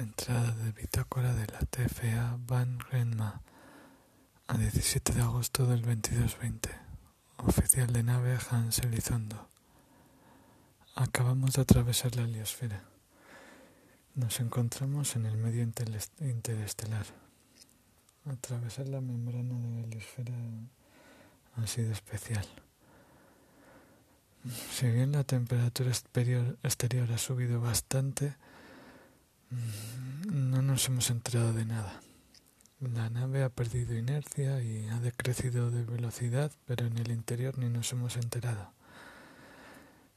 Entrada de bitácora de la TFA Van Renma a 17 de agosto del 2220. Oficial de nave Hans Elizondo. Acabamos de atravesar la heliosfera. Nos encontramos en el medio interestelar. Atravesar la membrana de la heliosfera ha sido especial. Si bien la temperatura exterior, ha subido bastante, no nos hemos enterado de nada. La nave ha perdido inercia y ha decrecido de velocidad, pero en el interior ni nos hemos enterado.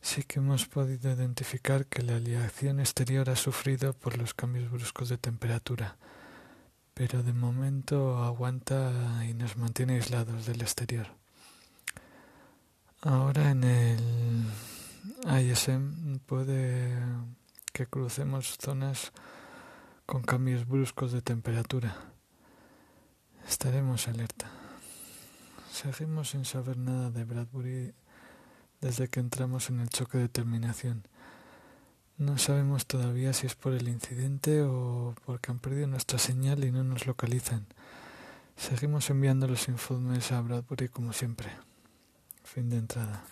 Sí que hemos podido identificar que la aleación exterior ha sufrido por los cambios bruscos de temperatura, pero de momento aguanta y nos mantiene aislados del exterior. Ahora en el ISM puede que crucemos zonas con cambios bruscos de temperatura. Estaremos alerta. Seguimos sin saber nada de Bradbury desde que entramos en el choque de terminación. No sabemos todavía si es por el incidente o porque han perdido nuestra señal y no nos localizan. Seguimos enviando los informes a Bradbury como siempre. Fin de entrada.